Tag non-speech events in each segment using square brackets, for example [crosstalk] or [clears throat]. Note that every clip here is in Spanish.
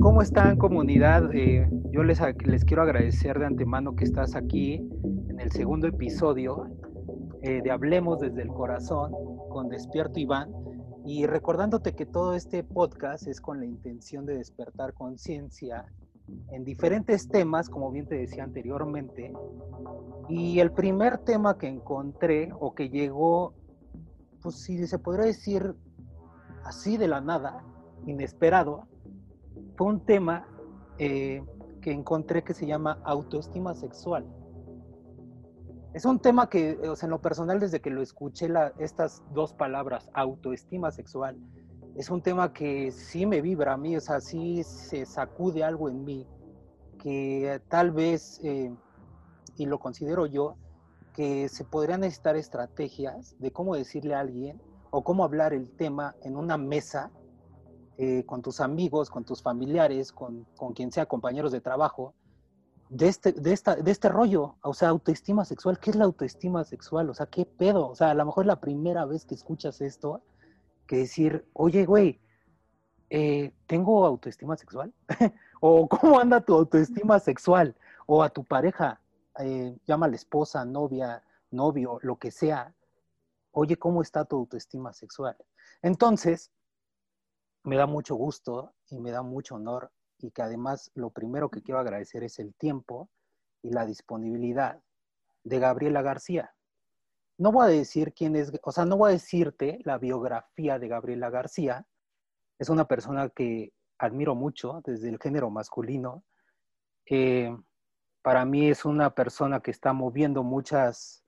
¿Cómo están comunidad? Eh, yo les, les quiero agradecer de antemano que estás aquí en el segundo episodio eh, de Hablemos desde el Corazón con Despierto Iván y recordándote que todo este podcast es con la intención de despertar conciencia en diferentes temas, como bien te decía anteriormente. Y el primer tema que encontré o que llegó, pues si se podría decir así de la nada, inesperado, fue un tema eh, que encontré que se llama autoestima sexual. Es un tema que, o sea, en lo personal, desde que lo escuché, estas dos palabras, autoestima sexual, es un tema que sí me vibra a mí, o sea, sí se sacude algo en mí, que tal vez, eh, y lo considero yo, que se podrían necesitar estrategias de cómo decirle a alguien o cómo hablar el tema en una mesa eh, con tus amigos, con tus familiares, con, con quien sea, compañeros de trabajo, de este, de, esta, de este rollo, o sea, autoestima sexual. ¿Qué es la autoestima sexual? O sea, ¿qué pedo? O sea, a lo mejor es la primera vez que escuchas esto, que decir, oye, güey, eh, ¿tengo autoestima sexual? [laughs] o ¿cómo anda tu autoestima sexual? O a tu pareja, eh, llama la esposa, novia, novio, lo que sea. Oye, ¿cómo está tu autoestima sexual? Entonces, me da mucho gusto y me da mucho honor y que además lo primero que quiero agradecer es el tiempo y la disponibilidad de Gabriela García. No voy a decir quién es, o sea, no voy a decirte la biografía de Gabriela García. Es una persona que admiro mucho desde el género masculino. Eh, para mí es una persona que está moviendo muchas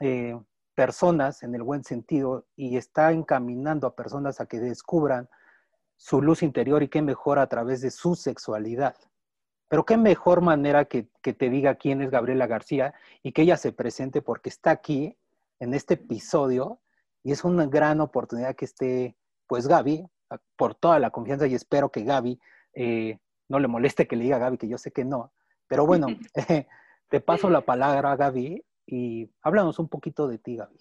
eh, personas en el buen sentido y está encaminando a personas a que descubran su luz interior y qué mejor a través de su sexualidad. Pero qué mejor manera que, te diga quién es Gabriela García y que ella se presente porque está aquí en este episodio y es una gran oportunidad que esté, pues Gaby, por toda la confianza y espero que Gaby eh, no le moleste que le diga a Gaby, que yo sé que no. Pero bueno, [laughs] [laughs] te paso la palabra, Gaby, y háblanos un poquito de ti, Gaby.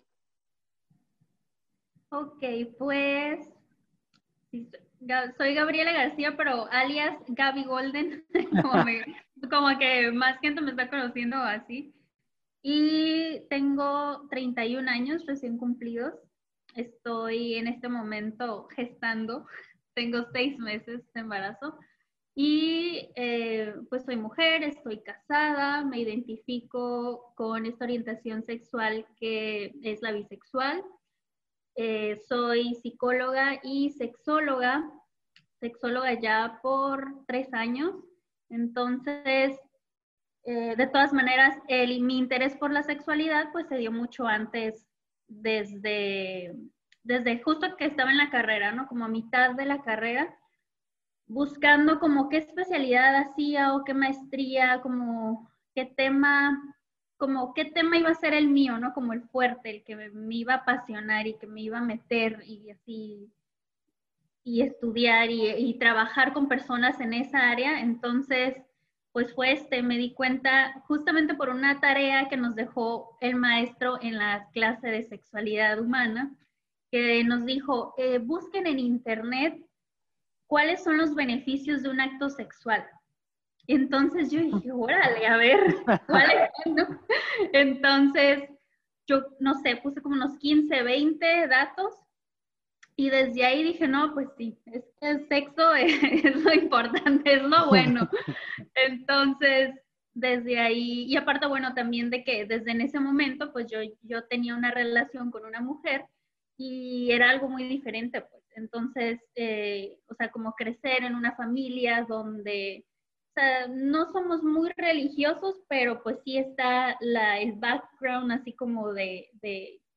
Ok, pues soy Gabriela García, pero alias Gaby Golden, [laughs] como, que más gente me está conociendo así. Y tengo 31 años recién cumplidos. Estoy en este momento gestando. Tengo seis meses de embarazo. Y eh, pues soy mujer, estoy casada, me identifico con esta orientación sexual que es la bisexual. Eh, soy psicóloga y sexóloga, sexóloga ya por tres años. Entonces, eh, de todas maneras, el, mi interés por la sexualidad pues se dio mucho antes, desde, desde justo que estaba en la carrera, ¿no? Como a mitad de la carrera, buscando como qué especialidad hacía o qué maestría, como qué tema como qué tema iba a ser el mío, ¿no? Como el fuerte, el que me, iba a apasionar y que me iba a meter y así, y estudiar y, trabajar con personas en esa área. Entonces, pues fue este, me di cuenta justamente por una tarea que nos dejó el maestro en la clase de sexualidad humana, que nos dijo, eh, busquen en internet cuáles son los beneficios de un acto sexual. Entonces yo dije, órale, a ver, [laughs] ¿cuál es? Entonces, yo no sé, puse como unos 15, 20 datos y desde ahí dije, no, pues sí, es que el sexo [laughs] es, lo importante, es lo bueno. [laughs] Entonces, desde ahí, y aparte, bueno, también de que desde en ese momento, pues yo, yo tenía una relación con una mujer y era algo muy diferente, pues. Entonces, eh, o sea, como crecer en una familia donde sea, no somos muy religiosos, pero pues sí está la, el background así como de,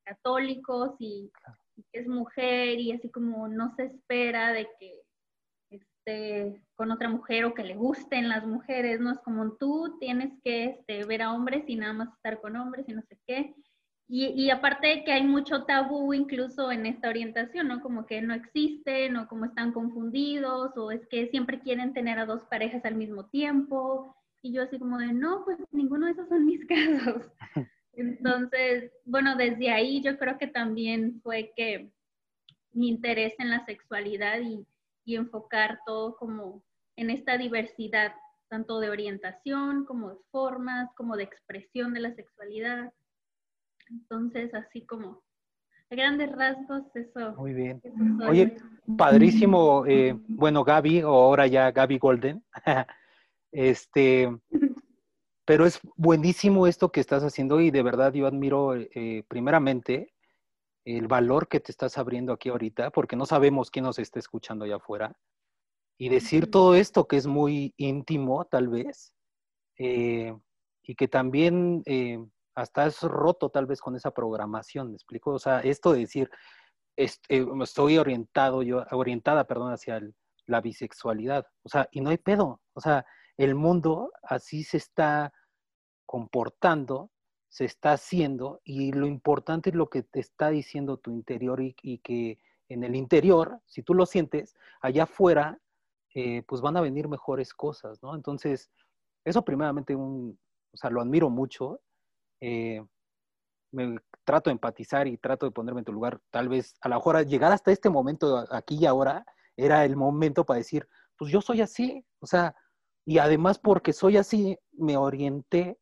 católicos y, que es mujer y así como no se espera de que esté con otra mujer o que le gusten las mujeres, no es como tú tienes que este, ver a hombres y nada más estar con hombres y no sé qué. Y, aparte de que hay mucho tabú incluso en esta orientación, ¿no? Como que no existen o como están confundidos o es que siempre quieren tener a dos parejas al mismo tiempo. Y yo así como de, no, pues ninguno de esos son mis [laughs] casos. [laughs] Entonces, bueno, desde ahí yo creo que también fue que mi interés en la sexualidad y, y enfocar todo como en esta diversidad, tanto de orientación como de formas, como de expresión de la sexualidad. Entonces, así como a grandes rasgos, eso. Muy bien. Oye, padrísimo, eh, bueno, Gaby, o ahora ya Gaby Golden. [laughs] este, pero es buenísimo esto que estás haciendo y de verdad yo admiro eh, primeramente el valor que te estás abriendo aquí ahorita, porque no sabemos quién nos está escuchando allá afuera. Y decir todo esto que es muy íntimo, tal vez, eh, y que también hasta es roto tal vez con esa programación, ¿me explico? O sea, esto de decir, eh, estoy orientado, yo, orientada, perdón, hacia la bisexualidad, o sea, y no hay pedo, o sea, el mundo así se está comportando, se está haciendo, y lo importante es lo que te está diciendo tu interior y, que en el interior, si tú lo sientes, allá afuera, eh, pues van a venir mejores cosas, ¿no? Entonces, eso primeramente, un, o sea, lo admiro mucho eh, me trato de empatizar y trato de ponerme en tu lugar. Tal vez a lo mejor llegar hasta este momento aquí y ahora era el momento para decir, pues yo soy así, o sea, y además porque soy así, me orienté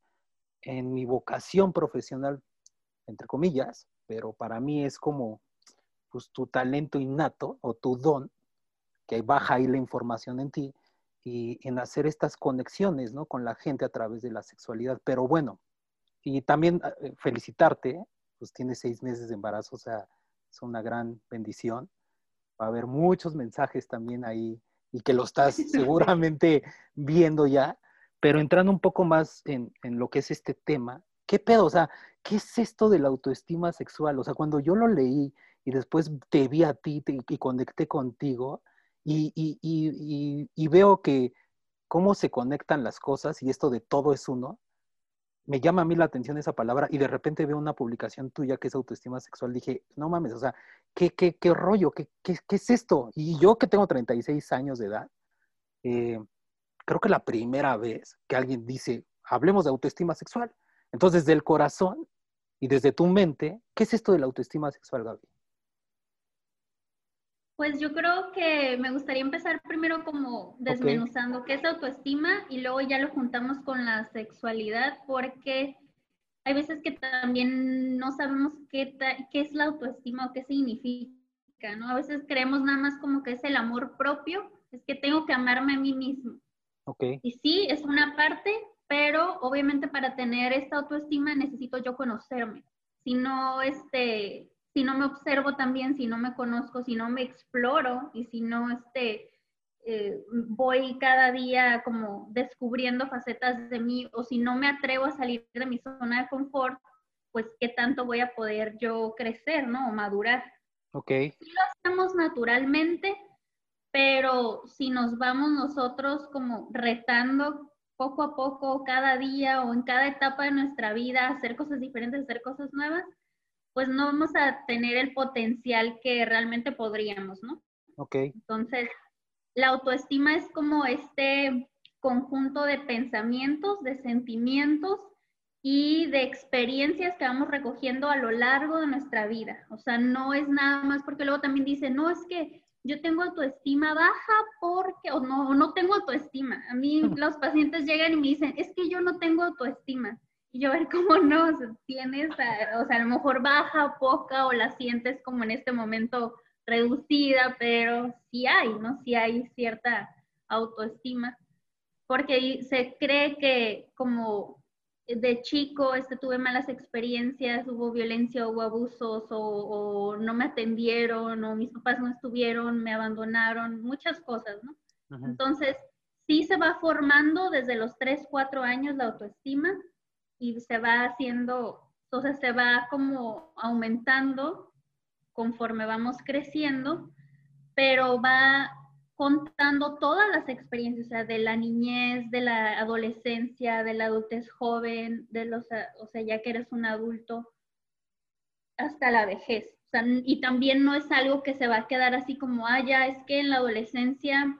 en mi vocación profesional, entre comillas, pero para mí es como pues, tu talento innato o tu don, que baja ahí la información en ti, y en hacer estas conexiones, ¿no? Con la gente a través de la sexualidad. Pero bueno, y también ah, eh, felicitarte, pues tienes seis meses de embarazo, o sea, es una gran bendición. Va a haber muchos mensajes también ahí y que lo estás [laughs] seguramente viendo ya, pero entrando un poco más en, en, lo que es este tema, ¿qué pedo? O sea, ¿qué es esto de la autoestima sexual? O sea, cuando yo lo leí y después te vi a ti y conecté contigo y, y, y, y, veo que cómo se conectan las cosas y esto de todo es uno, me llama a mí la atención esa palabra y de repente veo una publicación tuya que es autoestima sexual, dije, no mames, o sea, ¿qué, qué, qué rollo? ¿Qué, ¿Qué, qué, es esto? Y yo que tengo 36 años de edad, eh, creo que la primera vez que alguien dice, hablemos de autoestima sexual. Entonces, desde el corazón y desde tu mente, ¿qué es esto de la autoestima sexual, Gaby? Pues yo creo que me gustaría empezar primero como desmenuzando qué es autoestima y luego ya lo juntamos con la sexualidad porque hay veces que también no sabemos qué, qué es la autoestima o qué significa, ¿no? A veces creemos nada más como que es el amor propio, es que tengo que amarme a mí mismo. Okay. Y sí, es una parte, pero obviamente para tener esta autoestima necesito yo conocerme. Si no, este, si no me observo también, si no me conozco, si no me exploro y si no este, eh, voy cada día como descubriendo facetas de mí o si no me atrevo a salir de mi zona de confort, pues qué tanto voy a poder yo crecer, ¿no? O madurar. Ok. Sí lo hacemos naturalmente, pero si nos vamos nosotros como retando poco a poco, cada día o en cada etapa de nuestra vida, hacer cosas diferentes, hacer cosas nuevas, pues no vamos a tener el potencial que realmente podríamos, ¿no? Ok. Entonces, la autoestima es como este conjunto de pensamientos, de sentimientos y de experiencias que vamos recogiendo a lo largo de nuestra vida. O sea, no es nada más porque luego también dice, no, es que yo tengo autoestima baja porque, o no, no tengo autoestima. A mí [laughs] los pacientes llegan y me dicen, es que yo no tengo autoestima. Y yo ver cómo no, tienes, o sea, a lo mejor baja, poca, o la sientes como en este momento reducida, pero sí hay, ¿no? Sí hay cierta autoestima, porque se cree que como de chico este, tuve malas experiencias, hubo violencia, hubo abusos, o, o no me atendieron, o mis papás no estuvieron, me abandonaron, muchas cosas, ¿no? Entonces, sí se va formando desde los 3, 4 años la autoestima, y se va haciendo, entonces se va como aumentando conforme vamos creciendo, pero va contando todas las experiencias, o sea, de la niñez, de la adolescencia, de la adultez joven, de los, o sea, ya que eres un adulto, hasta la vejez. O sea, y también no es algo que se va a quedar así como, ah, ya es que en la adolescencia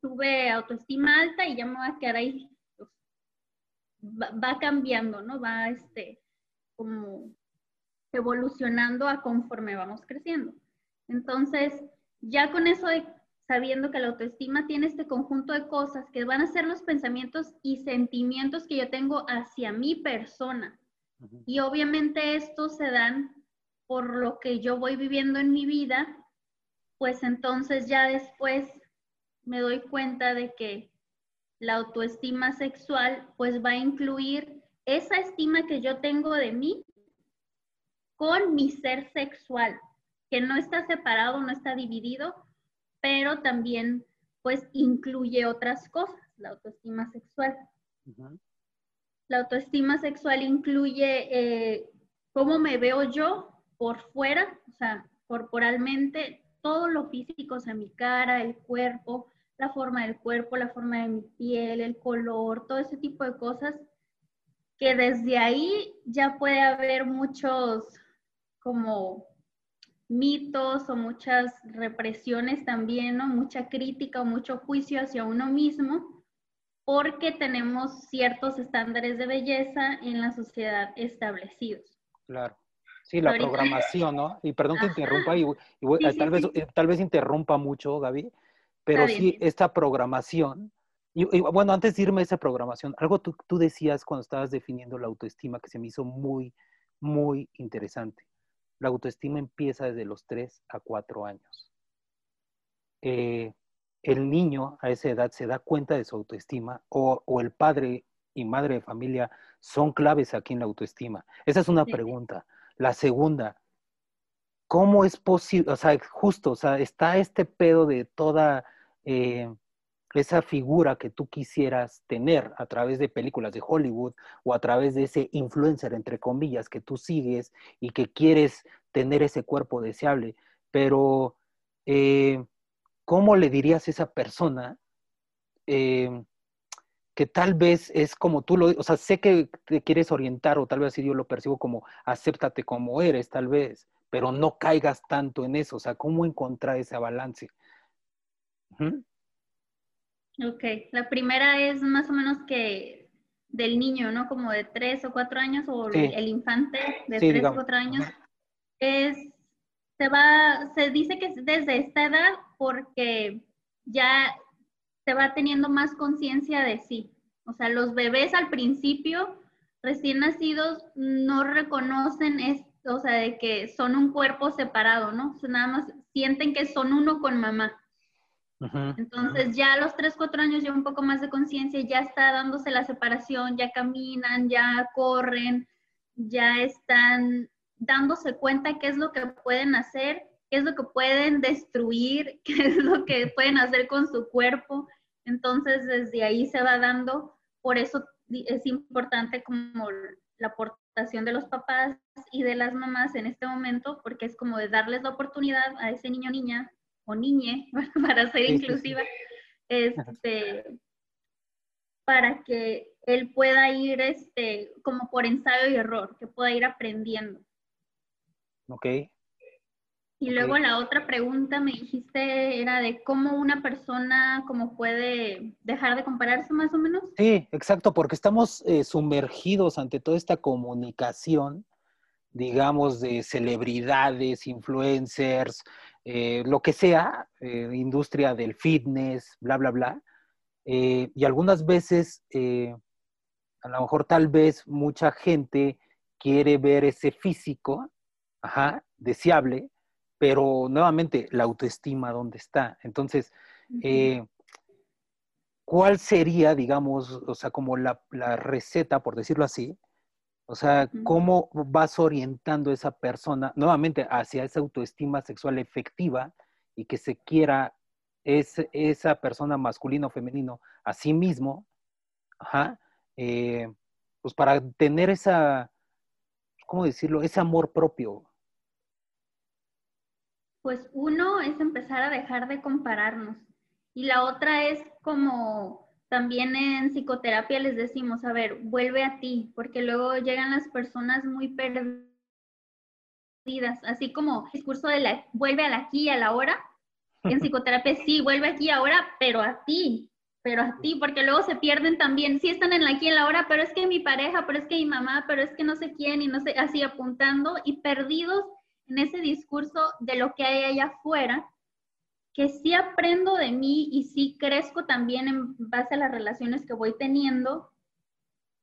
tuve autoestima alta y ya me voy a quedar ahí va, cambiando, ¿no? Va, este, como evolucionando a conforme vamos creciendo. Entonces, ya con eso de sabiendo que la autoestima tiene este conjunto de cosas que van a ser los pensamientos y sentimientos que yo tengo hacia mi persona. Y obviamente estos se dan por lo que yo voy viviendo en mi vida, pues entonces ya después me doy cuenta de que la autoestima sexual pues va a incluir esa estima que yo tengo de mí con mi ser sexual, que no está separado, no está dividido, pero también pues incluye otras cosas, la autoestima sexual. La autoestima sexual incluye eh, cómo me veo yo por fuera, o sea, corporalmente, todo lo físico, o sea, mi cara, el cuerpo, la forma del cuerpo, la forma de mi piel, el color, todo ese tipo de cosas, que desde ahí ya puede haber muchos como mitos o muchas represiones también, ¿no? Mucha crítica o mucho juicio hacia uno mismo, porque tenemos ciertos estándares de belleza en la sociedad establecidos. Claro. Sí, la programación, ¿no? Y perdón que interrumpa, y, tal, Vez, eh, tal vez interrumpa mucho, Gaby, pero sí, esta programación, y, bueno, antes de irme a esa programación, algo tú, tú decías cuando estabas definiendo la autoestima que se me hizo muy, muy interesante. La autoestima empieza desde los 3 a 4 años. Eh, el niño a esa edad se da cuenta de su autoestima o, o, el padre y madre de familia son claves aquí en la autoestima. Esa es una pregunta. La segunda, ¿cómo es posible? O sea, justo, o sea, está este pedo de toda eh, esa figura que tú quisieras tener a través de películas de Hollywood o a través de ese influencer, entre comillas, que tú sigues y que quieres tener ese cuerpo deseable. Pero, eh, ¿cómo le dirías a esa persona? Eh, que tal vez es como tú lo, o sea, sé que te quieres orientar o tal vez así yo lo percibo como acéptate como eres, tal vez, pero no caigas tanto en eso, o sea, ¿cómo encontrar ese balance? Ok, la primera es más o menos que del niño, ¿no? Como de tres o cuatro años o el infante de tres o cuatro años, es, se va, se dice que es desde esta edad porque ya se va teniendo más conciencia de sí. O sea, los bebés al principio, recién nacidos, no reconocen esto, o sea, de que son un cuerpo separado, ¿no? O sea, nada más sienten que son uno con mamá. Entonces ya a los 3, 4 años ya un poco más de conciencia, ya está dándose la separación, ya caminan, ya corren, ya están dándose cuenta qué es lo que pueden hacer, qué es lo que pueden destruir, [laughs] qué es lo que pueden hacer con su cuerpo. Entonces, desde ahí se va dando, por eso es importante como la aportación de los papás y de las mamás en este momento, porque es como de darles la oportunidad a ese niño o niña o niñe, [laughs] para ser inclusiva, este, para que él pueda ir este, como por ensayo y error, que pueda ir aprendiendo. Ok. Y luego la otra pregunta me dijiste era de cómo una persona como puede dejar de compararse más o menos. Sí, exacto, porque estamos eh, sumergidos ante toda esta comunicación, digamos, de celebridades, influencers, eh, lo que sea, eh, industria del fitness, bla, bla, bla. y algunas veces, a lo mejor tal vez mucha gente quiere ver ese físico, ajá, deseable, pero nuevamente, la autoestima, ¿dónde está? Entonces, eh, ¿cuál sería, digamos, o sea, como la, receta, por decirlo así? O sea, ¿cómo vas orientando a esa persona nuevamente hacia esa autoestima sexual efectiva y que se quiera esa persona masculino o femenino a sí mismo? Ajá, eh, pues para tener esa, ¿cómo decirlo? Ese amor propio. Pues uno es empezar a dejar de compararnos y la otra es como también en psicoterapia les decimos, a ver, vuelve a ti, porque luego llegan las personas muy perdidas, así como el discurso de la, vuelve a la aquí y a la hora. En [laughs] psicoterapia sí, vuelve aquí ahora, pero a ti. pero a ti, porque luego se pierden también, sí están en la aquí en la hora, pero es que mi pareja, pero es que mi mamá, pero es que no sé quién, y no sé, así apuntando y perdidos en ese discurso de lo que hay allá afuera, que sí aprendo de mí y sí crezco también en base a las relaciones que voy teniendo,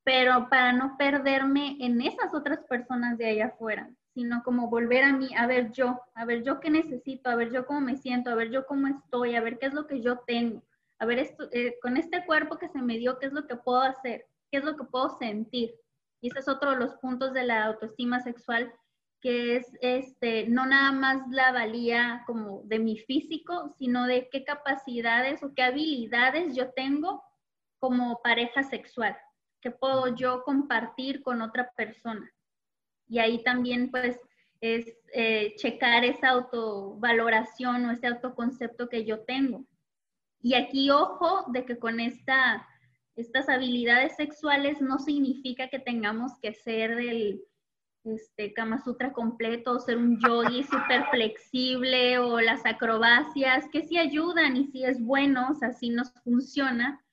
pero para no perderme en esas otras personas de allá afuera, sino como volver a mí, a ver yo, a ver yo qué necesito, a ver yo cómo me siento, a ver yo cómo estoy, a ver qué es lo que yo tengo, a ver esto, eh, con este cuerpo que se me dio, qué es lo que puedo hacer, qué es lo que puedo sentir. Y ese es otro de los puntos de la autoestima sexual, que es este, no nada más la valía como de mi físico, sino de qué capacidades o qué habilidades yo tengo como pareja sexual que puedo yo compartir con otra persona. Y ahí también pues es eh, checar esa autovaloración o ese autoconcepto que yo tengo. Y aquí ojo de que con esta, estas habilidades sexuales no significa que tengamos que ser el este, Kama Sutra completo o ser un yogi súper flexible o las acrobacias, que sí ayudan y sí es bueno, o sea, sí nos funciona,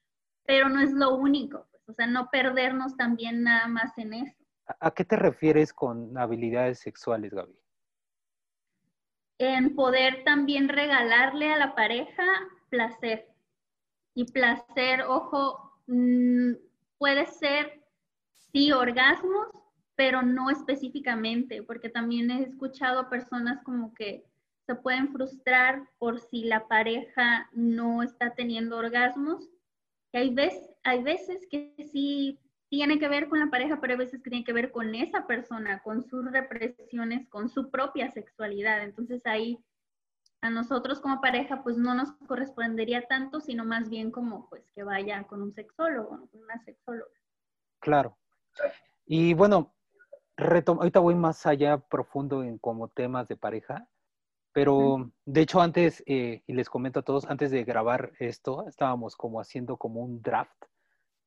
pero no es lo único. O sea, no perdernos también nada más en eso. ¿A qué te refieres con habilidades sexuales, Gaby? En poder también regalarle a la pareja placer. Y placer, ojo, mm, puede ser, sí, orgasmos, pero no específicamente, porque también he escuchado personas como que se pueden frustrar por si la pareja no está teniendo orgasmos. Y hay veces, hay veces que sí tiene que ver con la pareja, pero hay veces que tiene que ver con esa persona, con sus represiones, con su propia sexualidad. Entonces ahí a nosotros como pareja pues no nos correspondería tanto, sino más bien como pues que vaya con un sexólogo, una sexóloga. Claro. Y bueno, ahorita voy más allá profundo en como temas de pareja, pero de hecho antes, eh, y les comento a todos, antes de grabar esto, estábamos como haciendo como un draft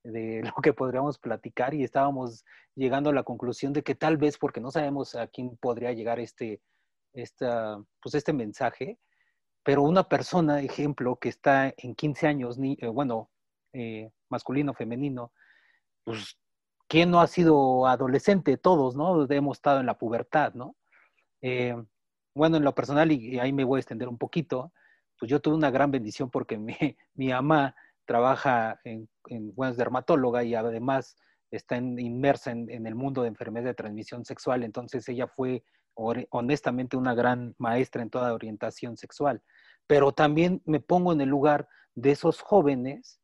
de [laughs] lo que podríamos platicar y estábamos llegando a la conclusión de que tal vez, porque no sabemos a quién podría llegar este, esta, pues este mensaje, pero una persona, ejemplo, que está en 15 años, ni, eh, bueno, eh, masculino, femenino, pues, ¿quién no ha sido adolescente? Todos, ¿no? Hemos estado en la pubertad, ¿no? bueno, en lo personal, y, ahí me voy a extender un poquito, pues yo tuve una gran bendición porque [laughs] mi, mi mamá trabaja en, en bueno, es dermatóloga y además está inmersa en, el mundo de enfermedades de transmisión sexual, entonces ella fue honestamente una gran maestra en toda orientación sexual. Pero también me pongo en el lugar de esos jóvenes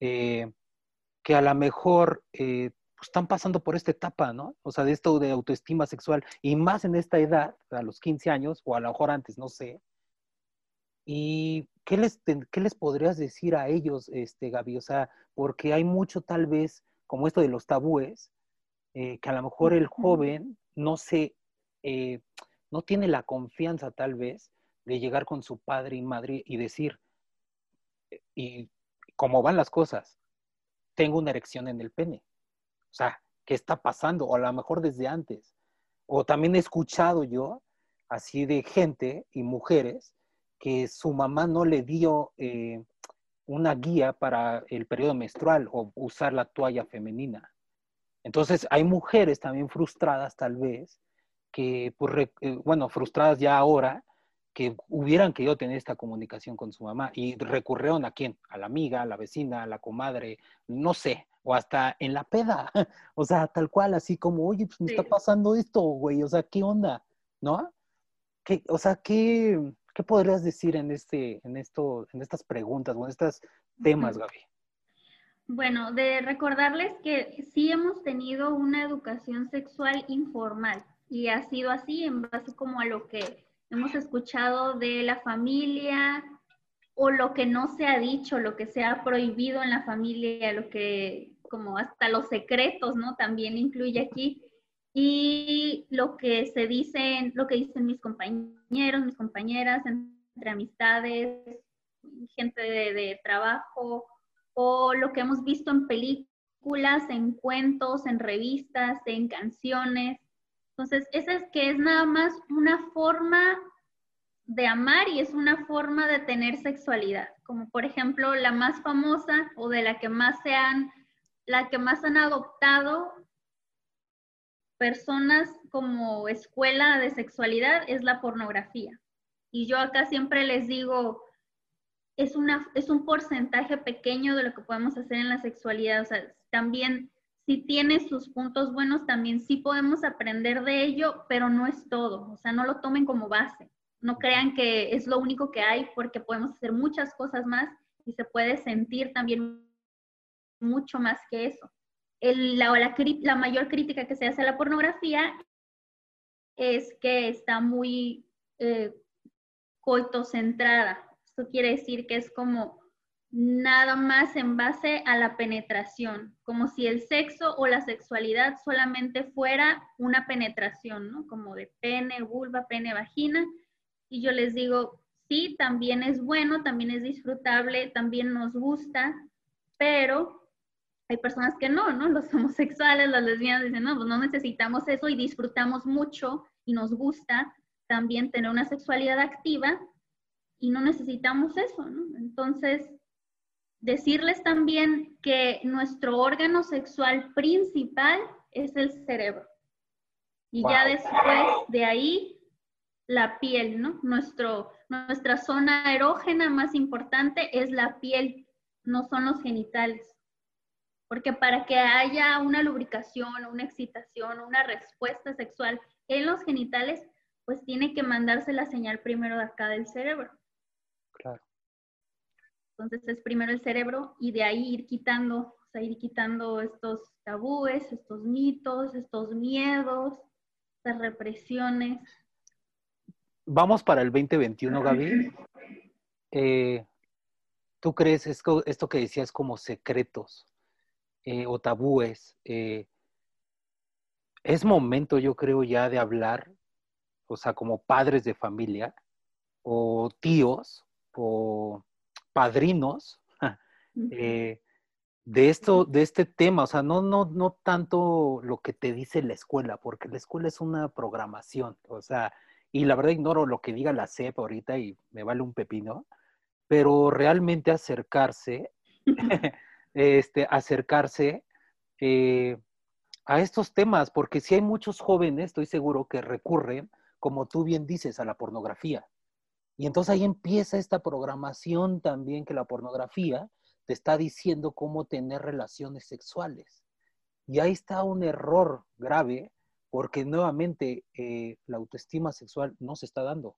eh, que a lo mejor eh, están pasando por esta etapa, ¿no? O sea, de esto de autoestima sexual, y más en esta edad, a los 15 años, o a lo mejor antes, no sé. ¿Y qué les, qué les podrías decir a ellos, este, Gaby? O sea, porque hay mucho tal vez, como esto de los tabúes, eh, que a lo mejor el joven no se, eh, no tiene la confianza tal vez de llegar con su padre y madre y decir, y cómo van las cosas, tengo una erección en el pene. O sea, ¿qué está pasando? O a lo mejor desde antes. O también he escuchado yo así de gente y mujeres que su mamá no le dio eh, una guía para el periodo menstrual o usar la toalla femenina. Entonces hay mujeres también frustradas tal vez, que, pues, eh, bueno, frustradas ya ahora, que hubieran querido tener esta comunicación con su mamá y recurrieron a quién, a la amiga, a la vecina, a la comadre, no sé, o hasta en la peda, [laughs] o sea, tal cual, así como, oye, pues me está pasando esto, güey, o sea, ¿qué onda? ¿No? ¿Qué, o sea, ¿qué, ¿qué podrías decir en, este, en, esto, en estas preguntas o en estos temas, Gaby? Bueno, de recordarles que sí hemos tenido una educación sexual informal y ha sido así en base como a lo que hemos escuchado de la familia, o lo que no se ha dicho, lo que se ha prohibido en la familia, lo que como hasta los secretos, ¿no? También incluye aquí. Y lo que se dicen, lo que dicen mis compañeros, mis compañeras, entre amistades, gente de, de trabajo, o lo que hemos visto en películas, en cuentos, en revistas, en canciones. Entonces, esa es que es nada más una forma de amar y es una forma de tener sexualidad, como por ejemplo la más famosa o de la que más se han, la que más han adoptado personas como escuela de sexualidad es la pornografía. Y yo acá siempre les digo, es, una, es un porcentaje pequeño de lo que podemos hacer en la sexualidad. O sea, también si tiene sus puntos buenos, también sí podemos aprender de ello, pero no es todo. O sea, no lo tomen como base. No crean que es lo único que hay porque podemos hacer muchas cosas más y se puede sentir también mucho más que eso. la, la, mayor crítica que se hace a la pornografía es que está muy eh, coitocentrada. Esto quiere decir que es como nada más en base a la penetración, como si el sexo o la sexualidad solamente fuera una penetración, ¿no? Como de pene, vulva, pene, vagina. Y yo les digo, sí, también es bueno, también es disfrutable, también nos gusta, pero hay personas que no, ¿no? Los [laughs] homosexuales, las lesbianas dicen, no, pues no necesitamos eso y disfrutamos mucho y nos gusta también tener una sexualidad activa y no necesitamos eso, ¿no? Entonces, decirles también que nuestro órgano sexual principal es el cerebro. Y ya después de ahí, la piel, ¿no? Nuestro, nuestra zona erógena más importante es la piel, no son los genitales. Porque para que haya una lubricación, una excitación, una respuesta sexual en los genitales, pues tiene que mandarse la señal primero de acá del cerebro. Claro. Entonces es primero el cerebro y de ahí ir quitando, o sea, ir quitando estos tabúes, estos mitos, estos miedos, estas represiones. Vamos para el 2021, Gaby. [clears throat] Eh, ¿Tú crees esto, esto que decías como secretos eh, o tabúes? Eh, es momento, yo creo, ya de hablar, o sea, como padres de familia o tíos o padrinos [laughs] eh, de esto, de este tema. O sea, no, no, no tanto lo que te dice la escuela, porque la escuela es una programación. O sea, y la verdad ignoro lo que diga la CEP ahorita y me vale un pepino, pero realmente acercarse, [laughs] este, acercarse eh, a estos temas, porque si hay muchos jóvenes, estoy seguro, que recurren, como tú bien dices, a la pornografía. Y entonces ahí empieza esta programación también que la pornografía te está diciendo cómo tener relaciones sexuales. Y ahí está un error grave porque nuevamente eh, la autoestima sexual no se está dando.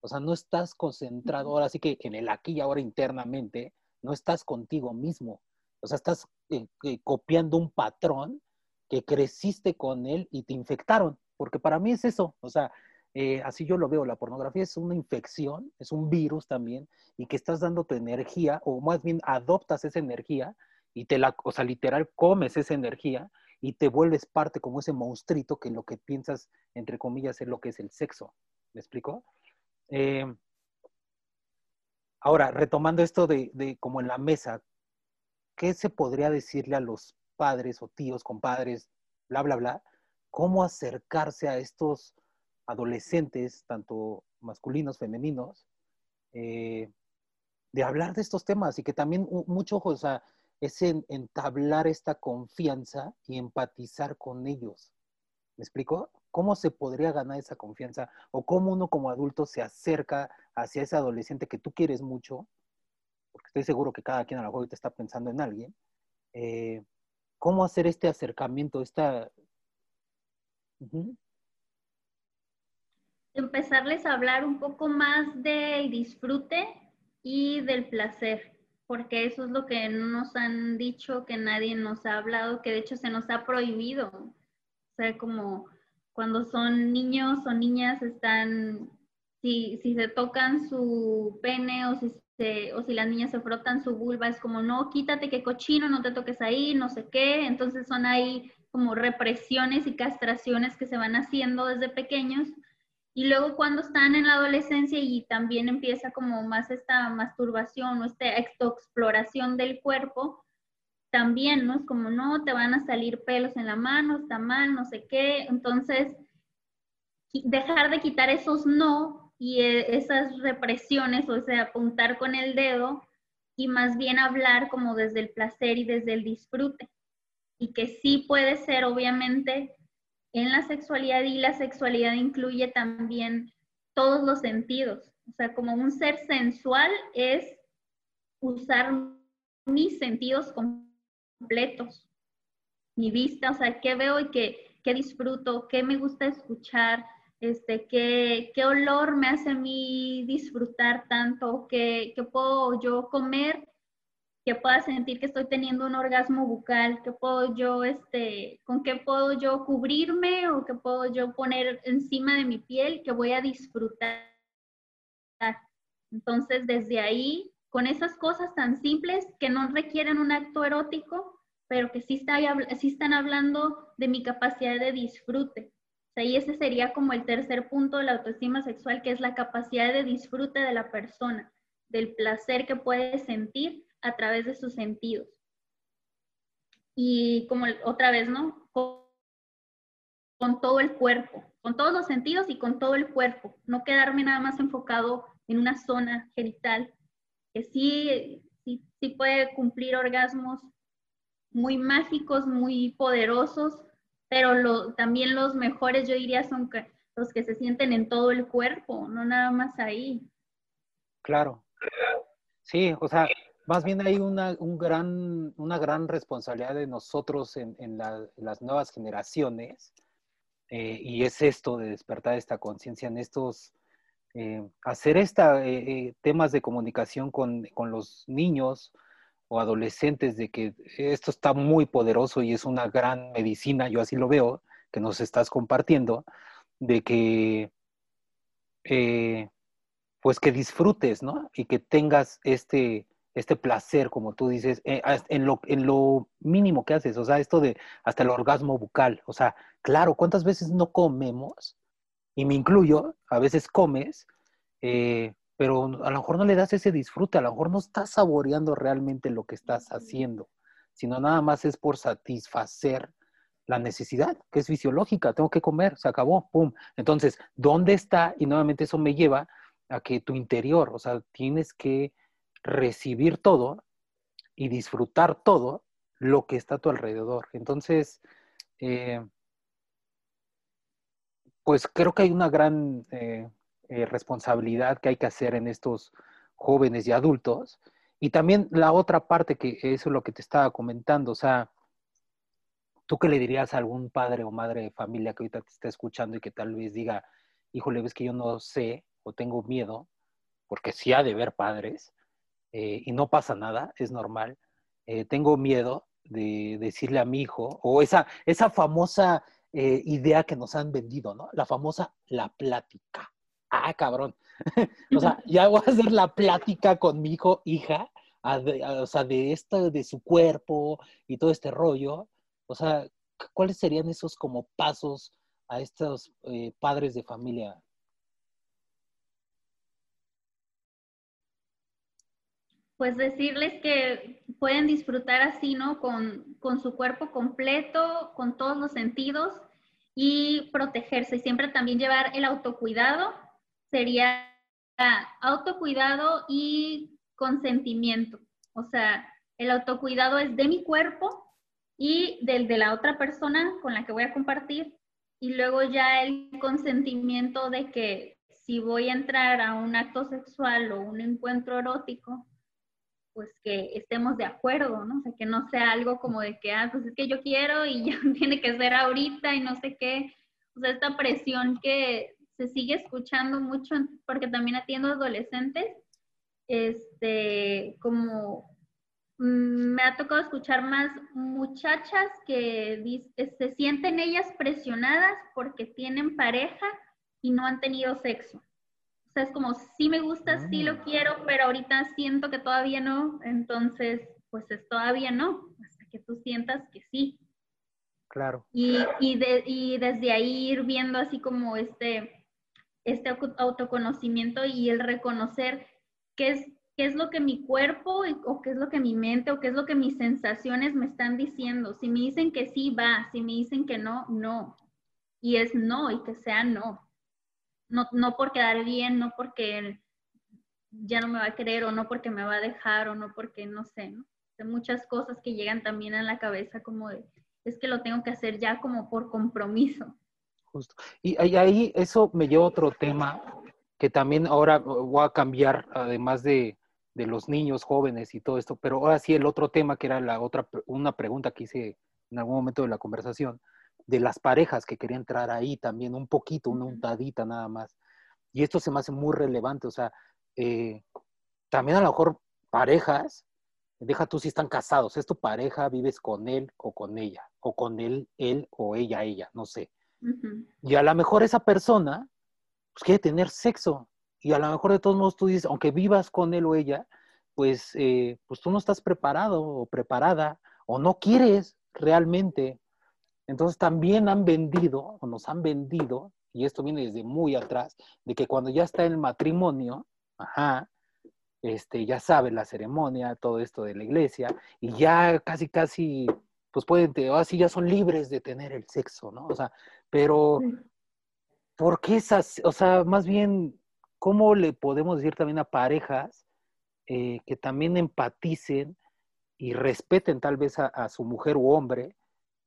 O sea, no estás concentrado, ahora sí que en el aquí y ahora internamente, no estás contigo mismo. O sea, estás eh, eh, copiando un patrón que creciste con él y te infectaron, porque para mí es eso. O sea, eh, así yo lo veo, la pornografía es una infección, es un virus también, y que estás dando tu energía, o más bien adoptas esa energía, y te la, o sea, literal comes esa energía, y te vuelves parte como ese monstruito que lo que piensas, entre comillas, es lo que es el sexo. ¿Me explico? Ahora, retomando esto de, de como en la mesa, ¿qué se podría decirle a los padres o tíos, compadres, bla, bla, bla? ¿Cómo acercarse a estos adolescentes, tanto masculinos, femeninos, eh, de hablar de estos temas y que también mucho, o sea, es entablar esta confianza y empatizar con ellos. ¿Me explico? ¿Cómo se podría ganar esa confianza? ¿O cómo uno como adulto se acerca hacia ese adolescente que tú quieres mucho? Porque estoy seguro que cada quien a lo mejor está pensando en alguien. Eh, ¿Cómo hacer este acercamiento, esta empezarles a hablar un poco más del disfrute y del placer, porque eso es lo que no nos han dicho, que nadie nos ha hablado, que de hecho se nos ha prohibido. O sea, como cuando son niños o niñas están, si, si se tocan su pene o si, o si las niñas se frotan su vulva, es como, no, quítate que cochino, no te toques ahí, no sé qué. Entonces son ahí como represiones y castraciones que se van haciendo desde pequeños y luego cuando están en la adolescencia y también empieza como más esta masturbación o esta exploración del cuerpo, también, ¿no? Es como, no, te van a salir pelos en la mano, está mal, no sé qué. Entonces, dejar de quitar esos no y eh, esas represiones, o sea, apuntar con el dedo y más bien hablar como desde el placer y desde el disfrute. Y que sí puede ser, obviamente, en la sexualidad y la sexualidad incluye también todos los sentidos. O sea, como un ser sensual es usar mis sentidos completos, mi vista, o sea, qué veo y qué, qué disfruto, qué me gusta escuchar, este, qué, qué olor me hace a mí disfrutar tanto, qué, qué puedo yo comer que pueda sentir que estoy teniendo un orgasmo bucal, que puedo yo, este, con qué puedo yo cubrirme o qué puedo yo poner encima de mi piel que voy a disfrutar. Entonces, desde ahí, con esas cosas tan simples que no requieren un acto erótico, pero que sí, está, sí están hablando de mi capacidad de disfrute. Y ese sería como el tercer punto de la autoestima sexual, que es la capacidad de disfrute de la persona, del placer que puede sentir a través de sus sentidos. Y como otra vez, ¿no? Con, todo el cuerpo, con todos los sentidos y con todo el cuerpo. No quedarme nada más enfocado en una zona genital, que sí, sí puede cumplir orgasmos muy mágicos, muy poderosos, pero lo, también los mejores yo diría son los que se sienten en todo el cuerpo, no nada más ahí. Claro. Sí, o sea, más bien hay una, un gran, una gran responsabilidad de nosotros en, las nuevas generaciones, eh, y es esto de despertar esta conciencia en estos, eh, hacer esta, eh, temas de comunicación con, con, los niños o adolescentes de que esto está muy poderoso y es una gran medicina, yo así lo veo, que nos estás compartiendo, de que pues que disfrutes, ¿no? Y que tengas este, este placer, como tú dices, eh, en, lo, en lo mínimo que haces, o sea, esto de hasta el orgasmo bucal, o sea, claro, ¿cuántas veces no comemos? Y me incluyo, a veces comes, eh, pero a lo mejor no le das ese disfrute, a lo mejor no estás saboreando realmente lo que estás haciendo, sino nada más es por satisfacer la necesidad, que es fisiológica, tengo que comer, se acabó, pum. Entonces, ¿dónde está? Y nuevamente eso me lleva a que tu interior, o sea, tienes que recibir todo y disfrutar todo lo que está a tu alrededor. Entonces, eh, pues creo que hay una gran eh, eh, responsabilidad que hay que hacer en estos jóvenes y adultos. Y también la otra parte, que eso es lo que te estaba comentando, o sea, ¿tú qué le dirías a algún padre o madre de familia que ahorita te está escuchando y que tal vez diga, híjole, ves que yo no sé o tengo miedo, porque sí ha de ver padres, eh, y no pasa nada, es normal. Eh, tengo miedo de decirle a mi hijo, o esa, esa famosa idea que nos han vendido, ¿no? La famosa la plática. Ah, cabrón. [laughs] o sea, ya voy a hacer la plática con mi hijo, hija, o sea, de esto, de su cuerpo y todo este rollo. O sea, ¿cuáles serían esos como pasos a estos padres de familia pues decirles que pueden disfrutar así, ¿no? Con, su cuerpo completo, con todos los sentidos y protegerse. Y siempre también llevar el autocuidado, sería autocuidado y consentimiento. O sea, el autocuidado es de mi cuerpo y del de la otra persona con la que voy a compartir. Y luego ya el consentimiento de que si voy a entrar a un acto sexual o un encuentro erótico, pues que estemos de acuerdo, ¿no? O sea, que no sea algo como de que, ah, pues es que yo quiero y [laughs] ya tiene que ser ahorita y no sé qué. O sea, esta presión que se sigue escuchando mucho, porque también atiendo adolescentes, este, como mm, me ha tocado escuchar más muchachas que se sienten ellas presionadas porque tienen pareja y no han tenido sexo sea, es como, sí me gusta, sí lo ah. quiero, pero ahorita siento que todavía no, entonces, pues es todavía no, hasta que tú sientas que sí. Claro. Y, y, y desde ahí ir viendo así como este, este autoconocimiento y el reconocer qué es, qué es lo que mi cuerpo o qué es lo que mi mente o qué es lo que mis sensaciones me están diciendo. Si me dicen que sí, va. Si me dicen que no, no. Y es no y que sea no. no, no por quedar bien, no porque ya no me va a querer o no porque me va a dejar o no porque no sé, ¿no? Muchas cosas que llegan también a la cabeza como de, es que lo tengo que hacer ya como por compromiso. Justo. Y ahí eso me lleva a otro tema que también ahora voy a cambiar, además de, de los niños jóvenes y todo esto, pero ahora sí el otro tema que era la otra, una pregunta que hice en algún momento de la conversación, de las parejas que querían entrar ahí también, un poquito, una untadita nada más. Y esto se me hace muy relevante, o sea, eh, también a lo mejor parejas, deja tú si están casados, es tu pareja, vives con él o con ella, o con él, él o ella, ella, no sé. Y a lo mejor esa persona pues, quiere tener sexo, y a lo mejor de todos modos tú dices, aunque vivas con él o ella, pues, eh, pues tú no estás preparado o preparada, o no quieres realmente. Entonces también han vendido, o nos han vendido, y esto viene desde muy atrás, de que cuando ya está el matrimonio, ajá, este, ya sabe la ceremonia, todo esto de la iglesia, y ya casi, casi, pues pueden, así ya son libres de tener el sexo, ¿no? O sea, pero, ¿por qué esas, o sea, más bien, ¿cómo le podemos decir también a parejas eh, que también empaticen y respeten tal vez a, su mujer u hombre,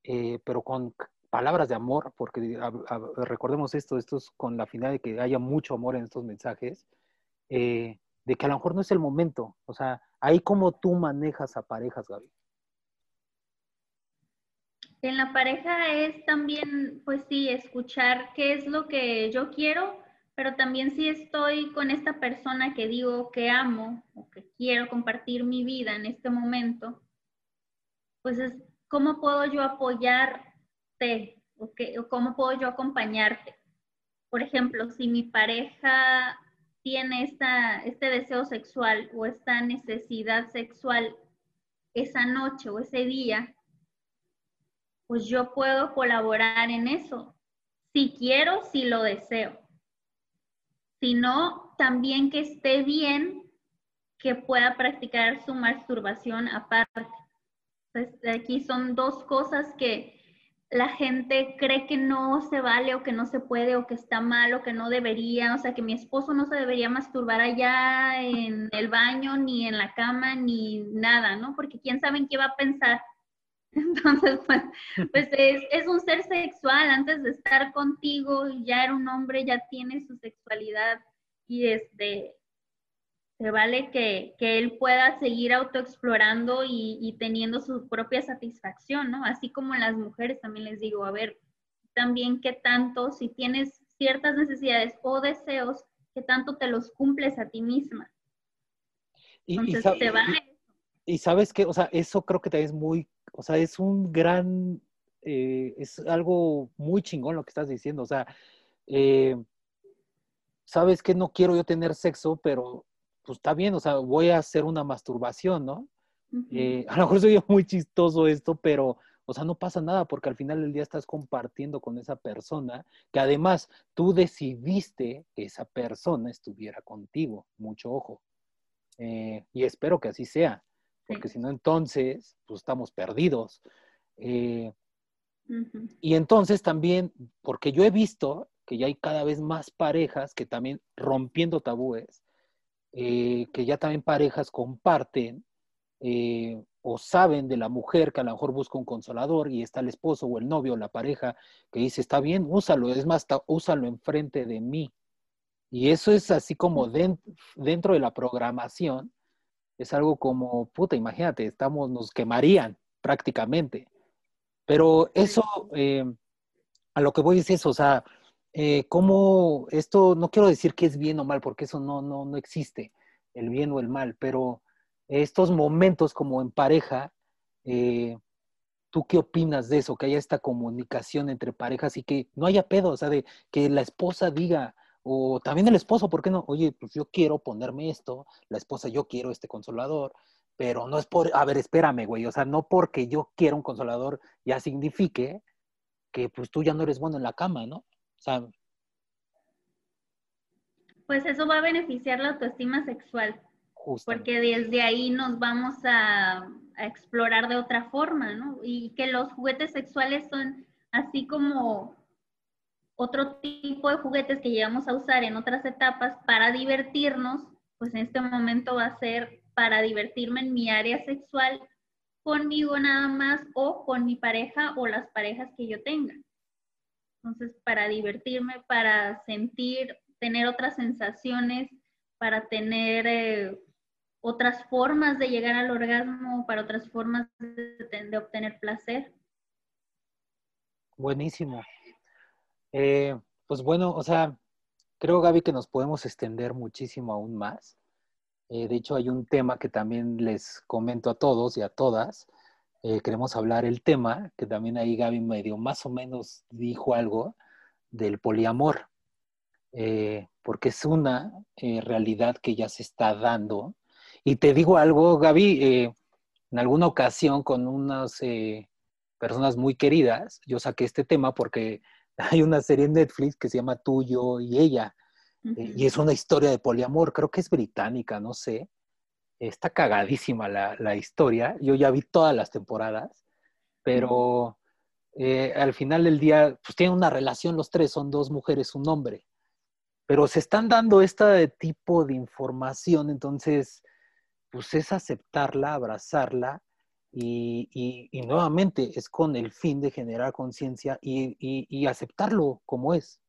eh, pero con palabras de amor, porque recordemos esto, esto es con la finalidad de que haya mucho amor en estos mensajes, eh, de que a lo mejor no es el momento. O sea, ahí cómo tú manejas a parejas, Gaby. En la pareja es también, pues sí, escuchar qué es lo que yo quiero pero también si estoy con esta persona que digo que amo o que quiero compartir mi vida en este momento, pues es cómo puedo yo apoyarte o, cómo puedo yo acompañarte. Por ejemplo, si mi pareja tiene esta, este deseo sexual o esta necesidad sexual esa noche o ese día, pues yo puedo colaborar en eso. Si quiero, si lo deseo sino también que esté bien que pueda practicar su masturbación aparte. Entonces, aquí son dos cosas que la gente cree que no se vale o que no se puede o que está mal o que no debería, o sea, que mi esposo no se debería masturbar allá en el baño, ni en la cama, ni nada, ¿no? Porque quién sabe en qué va a pensar. Entonces, pues, pues es, un ser sexual, antes de estar contigo ya era un hombre, ya tiene su sexualidad y este, se vale que, él pueda seguir autoexplorando y, y teniendo su propia satisfacción, ¿no? Así como las mujeres también les digo, a ver, también qué tanto, si tienes ciertas necesidades o deseos, qué tanto te los cumples a ti misma. Entonces, y, te Y sabes que, o sea, eso creo que también es muy o sea, es un gran, eh, es algo muy chingón lo que estás diciendo. O sea, eh, sabes que no quiero yo tener sexo, pero pues está bien, o sea, voy a hacer una masturbación, ¿no? Eh, a lo mejor soy muy chistoso esto, pero, o sea, no pasa nada porque al final del día estás compartiendo con esa persona que además tú decidiste que esa persona estuviera contigo, mucho ojo. y espero que así sea porque si no, entonces, pues estamos perdidos. Eh, y entonces también, porque yo he visto que ya hay cada vez más parejas que también rompiendo tabúes, eh, que ya también parejas comparten eh, o saben de la mujer que a lo mejor busca un consolador y está el esposo o el novio o la pareja que dice, está bien, úsalo, es más, úsalo enfrente de mí. Y eso es así como dentro de la programación, es algo como, puta, imagínate, estamos, nos quemarían prácticamente. Pero eso, eh, a lo que voy es eso, o sea, eh, cómo esto, no quiero decir que es bien o mal, porque eso no, no, no existe, el bien o el mal, pero estos momentos como en pareja, eh, ¿tú qué opinas de eso? Que haya esta comunicación entre parejas y que no haya pedo, o sea, de que la esposa diga, o también el esposo, ¿por qué no? Oye, pues yo quiero ponerme esto, la esposa, yo quiero este consolador, pero no es por, a ver, espérame, güey, o sea, no porque yo quiera un consolador ya signifique que pues tú ya no eres bueno en la cama, ¿no? O sea... Pues eso va a beneficiar la autoestima sexual. Porque desde ahí nos vamos a, a explorar de otra forma, ¿no? Y que los juguetes sexuales son así como otro tipo de juguetes que llegamos a usar en otras etapas para divertirnos, pues en este momento va a ser para divertirme en mi área sexual conmigo nada más o con mi pareja o las parejas que yo tenga. Entonces, para divertirme, para sentir, tener otras sensaciones, para tener eh, otras formas de llegar al orgasmo, para otras formas de obtener placer. Buenísimo. Eh, pues bueno, o sea, creo Gaby que nos podemos extender muchísimo aún más. Eh, de hecho, hay un tema que también les comento a todos y a todas. Eh, queremos hablar el tema, que también ahí Gaby medio más o menos dijo algo del poliamor, porque es una realidad que ya se está dando. Y te digo algo, Gaby, en alguna ocasión con unas personas muy queridas, yo saqué este tema porque hay una serie en Netflix que se llama Tuyo y ella, eh, y es una historia de poliamor, creo que es británica, no sé. Está cagadísima la, historia, yo ya vi todas las temporadas, pero eh, al final del día, pues tienen una relación los tres, son dos mujeres, un hombre, pero se están dando este tipo de información, entonces, pues es aceptarla, abrazarla y, nuevamente es con el fin de generar conciencia y, aceptarlo como es.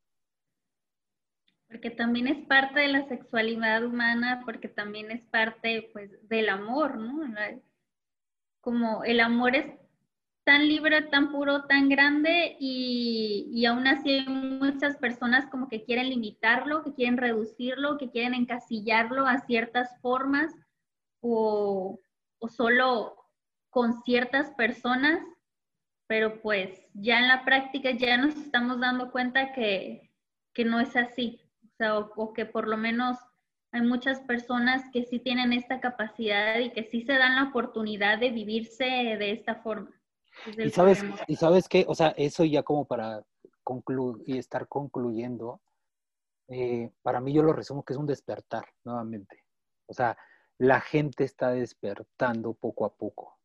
Porque también es parte de la sexualidad humana, porque también es parte pues del amor, ¿no? Como el amor es tan libre, tan puro, tan grande y, y aún así hay muchas personas como que quieren limitarlo, que quieren reducirlo, que quieren encasillarlo a ciertas formas o, o solo con ciertas personas, pero pues ya en la práctica ya nos estamos dando cuenta que, no es así, o, sea, o, que por lo menos hay muchas personas que sí tienen esta capacidad y que sí se dan la oportunidad de vivirse de esta forma. Y sabes, y sabes qué, o sea, eso ya como para concluir y estar concluyendo, eh, para mí yo lo resumo que es un despertar nuevamente. O sea, la gente está despertando poco a poco.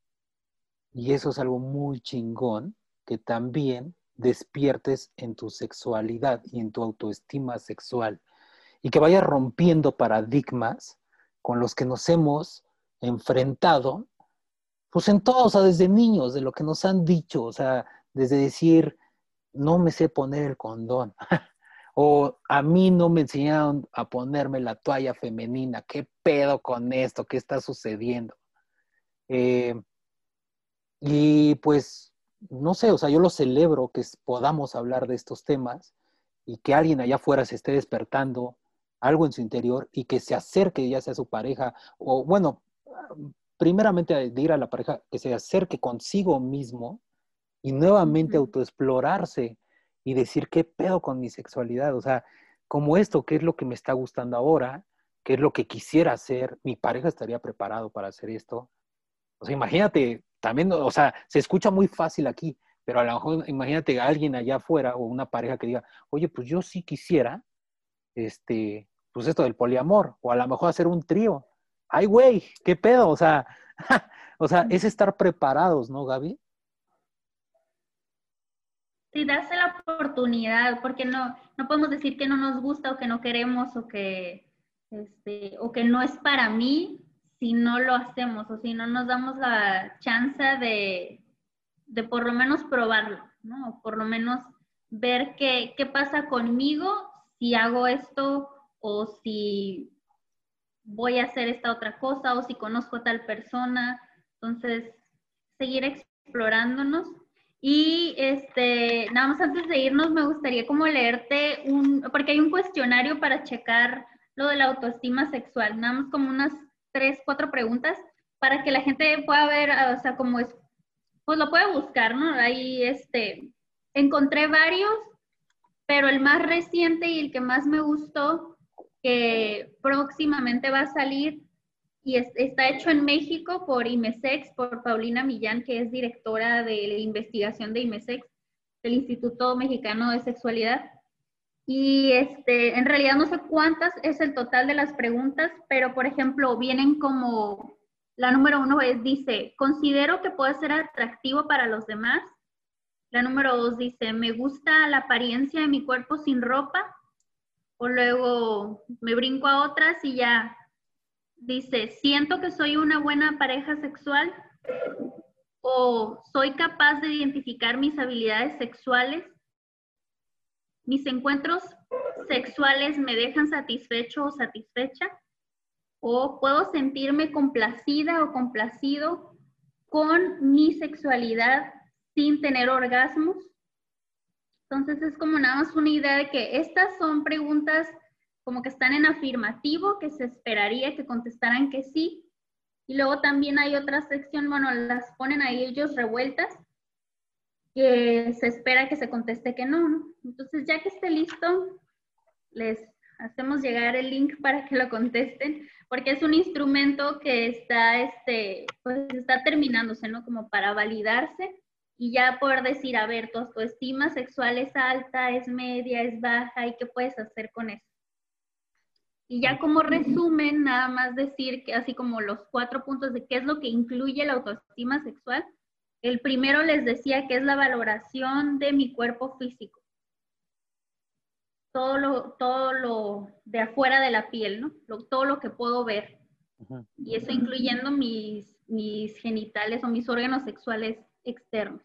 Y eso es algo muy chingón que también despiertes en tu sexualidad y en tu autoestima sexual y que vayas rompiendo paradigmas con los que nos hemos enfrentado, pues en todo, o sea, desde niños, de lo que nos han dicho, o sea, desde decir, no me sé poner el condón, [laughs] o a mí no me enseñaron a ponerme la toalla femenina, ¿qué pedo con esto? ¿Qué está sucediendo? Eh, y pues, no sé, o sea, yo lo celebro que podamos hablar de estos temas y que alguien allá afuera se esté despertando algo en su interior y que se acerque ya sea a su pareja o bueno, primeramente de ir a la pareja, que se acerque consigo mismo y nuevamente autoexplorarse y decir qué pedo con mi sexualidad, o sea, como esto, qué es lo que me está gustando ahora, qué es lo que quisiera hacer, mi pareja estaría preparado para hacer esto. O sea, imagínate también, o sea, se escucha muy fácil aquí, pero a lo mejor imagínate a alguien allá afuera o una pareja que diga, oye, pues yo sí quisiera, este, pues esto del poliamor, o a lo mejor hacer un trío. Ay, güey, qué pedo, o sea, [laughs] o sea, es estar preparados, ¿no, Gaby? Sí, darse la oportunidad, porque no, no podemos decir que no nos gusta o que no queremos o que, este, o que no es para mí, si no lo hacemos o si no nos damos la chance de, de por lo menos probarlo, ¿no? O por lo menos ver qué, qué pasa conmigo si hago esto o si voy a hacer esta otra cosa o si conozco a tal persona. Entonces, seguir explorándonos. Y este, nada más antes de irnos, me gustaría como leerte un, porque hay un cuestionario para checar lo de la autoestima sexual, nada más como unas tres, cuatro preguntas para que la gente pueda ver, o sea, cómo es, pues lo puede buscar, ¿no? Ahí, este, encontré varios, pero el más reciente y el que más me gustó, que próximamente va a salir y está hecho en México por IMESEX, por Paulina Millán, que es directora de investigación de IMESEX, del Instituto Mexicano de Sexualidad. Y este, en realidad no sé cuántas es el total de las preguntas, pero por ejemplo, vienen como, la número uno es, dice, considero que puede ser atractivo para los demás. La número dos dice, me gusta la apariencia de mi cuerpo sin ropa. O luego me brinco a otras y ya dice, siento que soy una buena pareja sexual. O soy capaz de identificar mis habilidades sexuales. Mis encuentros sexuales me dejan satisfecho o satisfecha. O puedo sentirme complacida o complacido con mi sexualidad sin tener orgasmos. Entonces es como nada más una idea de que estas son preguntas como que están en afirmativo, que se esperaría que contestaran que sí. Y luego también hay otra sección, bueno, las ponen ahí ellos revueltas, que se espera que se conteste que no, ¿no? Entonces ya que esté listo, les hacemos llegar el link para que lo contesten, porque es un instrumento que está, este, pues está terminándose, ¿no? Como para validarse y ya poder decir, a ver, tu autoestima sexual es alta, es media, es baja, ¿y qué puedes hacer con eso? Y ya como resumen, nada más decir que así como los cuatro puntos de qué es lo que incluye la autoestima sexual. El primero les decía que es la valoración de mi cuerpo físico. Todo lo, todo lo de afuera de la piel, ¿no? todo lo que puedo ver. Y eso incluyendo mis, mis genitales o mis órganos sexuales externos.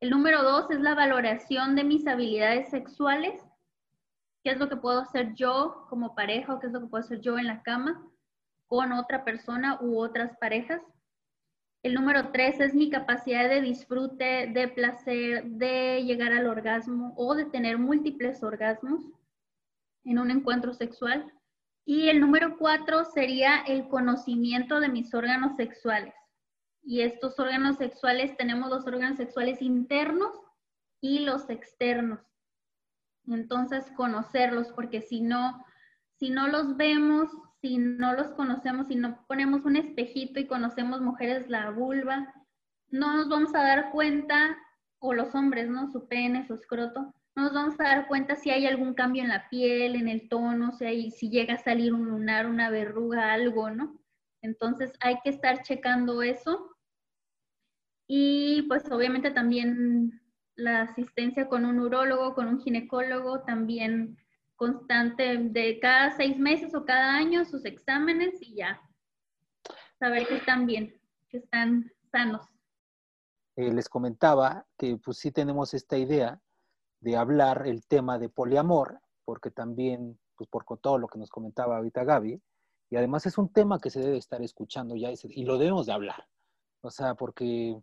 El número dos es la valoración de mis habilidades sexuales. ¿Qué es lo que puedo hacer yo como pareja o qué es lo que puedo hacer yo en la cama con otra persona u otras parejas? El número tres es mi capacidad de disfrute, de placer, de llegar al orgasmo o de tener múltiples orgasmos en un encuentro sexual. Y el número cuatro sería el conocimiento de mis órganos sexuales y estos órganos sexuales, tenemos los órganos sexuales internos y los externos. Entonces, conocerlos, porque si no, si no los vemos, si no los conocemos, si no ponemos un espejito y conocemos mujeres la vulva, no nos vamos a dar cuenta, o los hombres, ¿no? Su pene, su escroto, no nos vamos a dar cuenta si hay algún cambio en la piel, en el tono, si, llega a salir un lunar, una verruga, algo, ¿no? Entonces hay que estar checando eso y pues obviamente también la asistencia con un urólogo, con un ginecólogo, también constante de cada seis meses o cada año sus exámenes y ya saber que están bien, que están sanos. Eh, les comentaba que pues sí tenemos esta idea de hablar el tema de poliamor, porque también, pues por todo lo que nos comentaba ahorita Gaby, y además es un tema que se debe estar escuchando ya y lo debemos de hablar. O sea, porque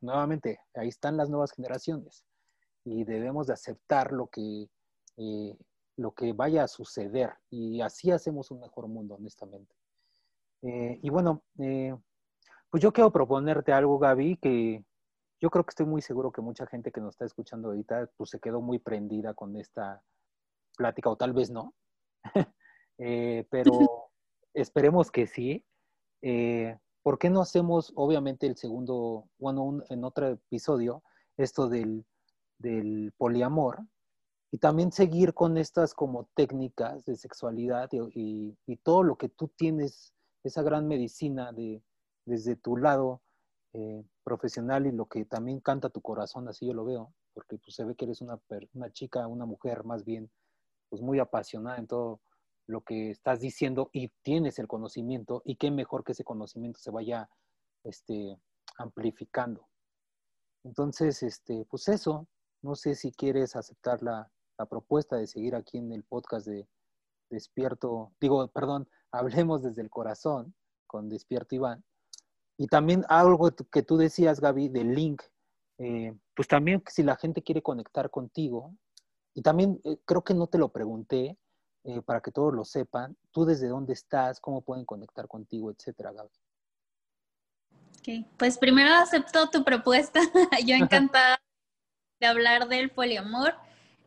nuevamente, ahí están las nuevas generaciones y debemos de aceptar lo que, eh, lo que vaya a suceder y así hacemos un mejor mundo, honestamente. Eh, y bueno, eh, pues yo quiero proponerte algo, Gaby, que yo creo que estoy muy seguro que mucha gente que nos está escuchando ahorita, pues se quedó muy prendida con esta plática, o tal vez no, [laughs] pero [laughs] esperemos que sí. ¿por qué no hacemos, obviamente, el segundo, bueno, en otro episodio, esto del, poliamor? Y también seguir con estas como técnicas de sexualidad y, todo lo que tú tienes, esa gran medicina de, desde tu lado eh, profesional y lo que también canta tu corazón, así yo lo veo, porque pues, se ve que eres una, una chica, una mujer más bien, pues muy apasionada en todo lo que estás diciendo y tienes el conocimiento y qué mejor que ese conocimiento se vaya este, amplificando. Entonces, este, pues eso, no sé si quieres aceptar la, propuesta de seguir aquí en el podcast de Despierto, digo, perdón, [laughs] hablemos desde el corazón con Despierto Iván. Y también algo que tú decías, Gaby, del link, eh, pues también si la gente quiere conectar contigo, y también eh, creo que no te lo pregunté, eh, para que todos lo sepan, tú desde dónde estás, cómo pueden conectar contigo, etcétera, Gaby. Ok, pues primero acepto tu propuesta. [laughs] Yo [laughs] encantada de hablar del poliamor.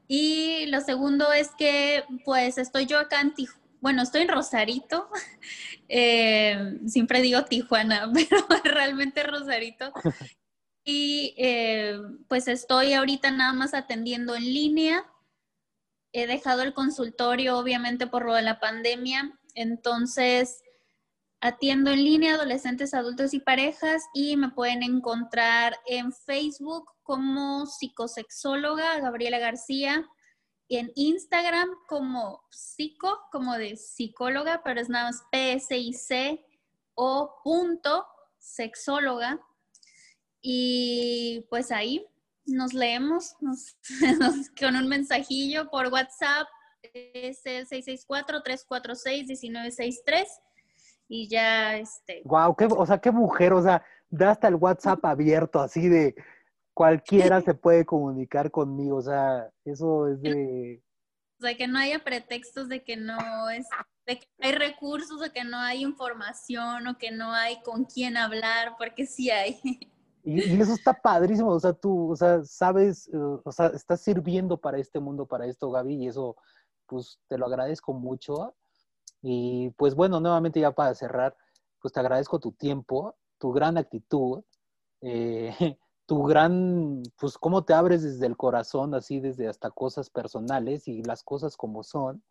Y lo segundo es que, pues, estoy yo acá en Tijuana. Bueno, estoy en Rosarito. [laughs] Eh, siempre digo Tijuana, [laughs] pero realmente Rosarito. Y eh, pues estoy ahorita nada más atendiendo en línea he dejado el consultorio, obviamente, por lo de la pandemia. Entonces, Atiendo en línea adolescentes, adultos y parejas y me pueden encontrar en Facebook como psicosexóloga Gabriela García, en Instagram como psico, como de psicóloga, pero es nada más P-S-I-C o punto sexóloga. Y pues ahí nos leemos [laughs] con un mensajillo por WhatsApp, es el 664-346-1963 y ya este. Wow, qué, o sea, qué mujer, o sea, da hasta el WhatsApp [laughs] abierto, así de cualquiera se puede comunicar conmigo, o sea, eso es de. O sea, que no haya pretextos de que no es, de que hay recursos, o que no hay información, o que no hay con quién hablar, porque sí hay. [laughs] Y, eso está padrísimo, o sea, tú, o sea, sabes, eh, o sea, estás sirviendo para este mundo, para esto, Gaby, y eso, pues, te lo agradezco mucho. Y pues bueno, nuevamente ya para cerrar, pues te agradezco tu tiempo, tu gran actitud, eh, [laughs] tu gran, pues cómo te abres desde el corazón, así desde hasta cosas personales y las cosas como son,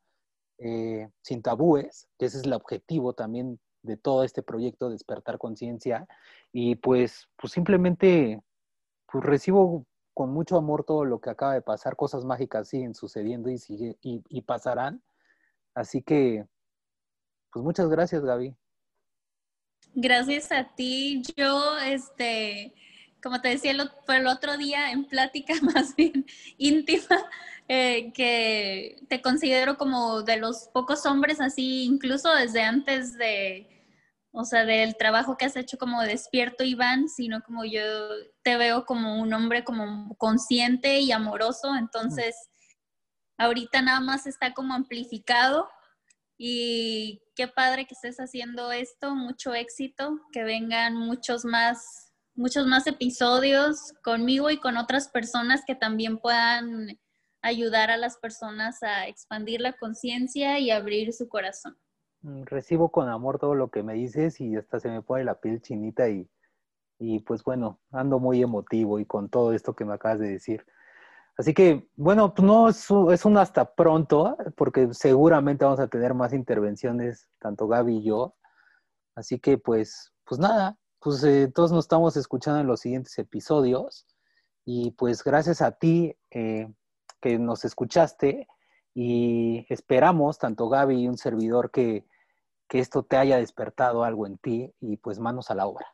eh, sin tabúes, que ese es el objetivo también de todo este proyecto, despertar conciencia. Y pues, pues simplemente, pues recibo con mucho amor todo lo que acaba de pasar, cosas mágicas siguen sucediendo y, y, y pasarán. Así que, pues muchas gracias, Gaby. Gracias a ti. Yo, este, como te decía el, el otro día en plática [laughs] más bien íntima, eh, que te considero como de los pocos hombres así, incluso desde antes de, o sea, del trabajo que has hecho como despierto, Iván, sino como yo te veo como un hombre como consciente y amoroso, entonces ahorita nada más está como amplificado y qué padre que estés haciendo esto, mucho éxito, que vengan muchos más, muchos más episodios conmigo y con otras personas que también puedan ayudar a las personas a expandir la conciencia y abrir su corazón. Mm, recibo con amor todo lo que me dices y hasta se me pone la piel chinita y, y pues bueno, ando muy emotivo y con todo esto que me acabas de decir. Así que, bueno, pues no es un, hasta pronto, porque seguramente vamos a tener más intervenciones, tanto Gaby y yo. Así que, pues, pues nada, pues eh, todos nos estamos escuchando en los siguientes episodios. Y pues gracias a ti eh, que nos escuchaste y esperamos, tanto Gaby y un servidor, que, que esto te haya despertado algo en ti y pues manos a la obra.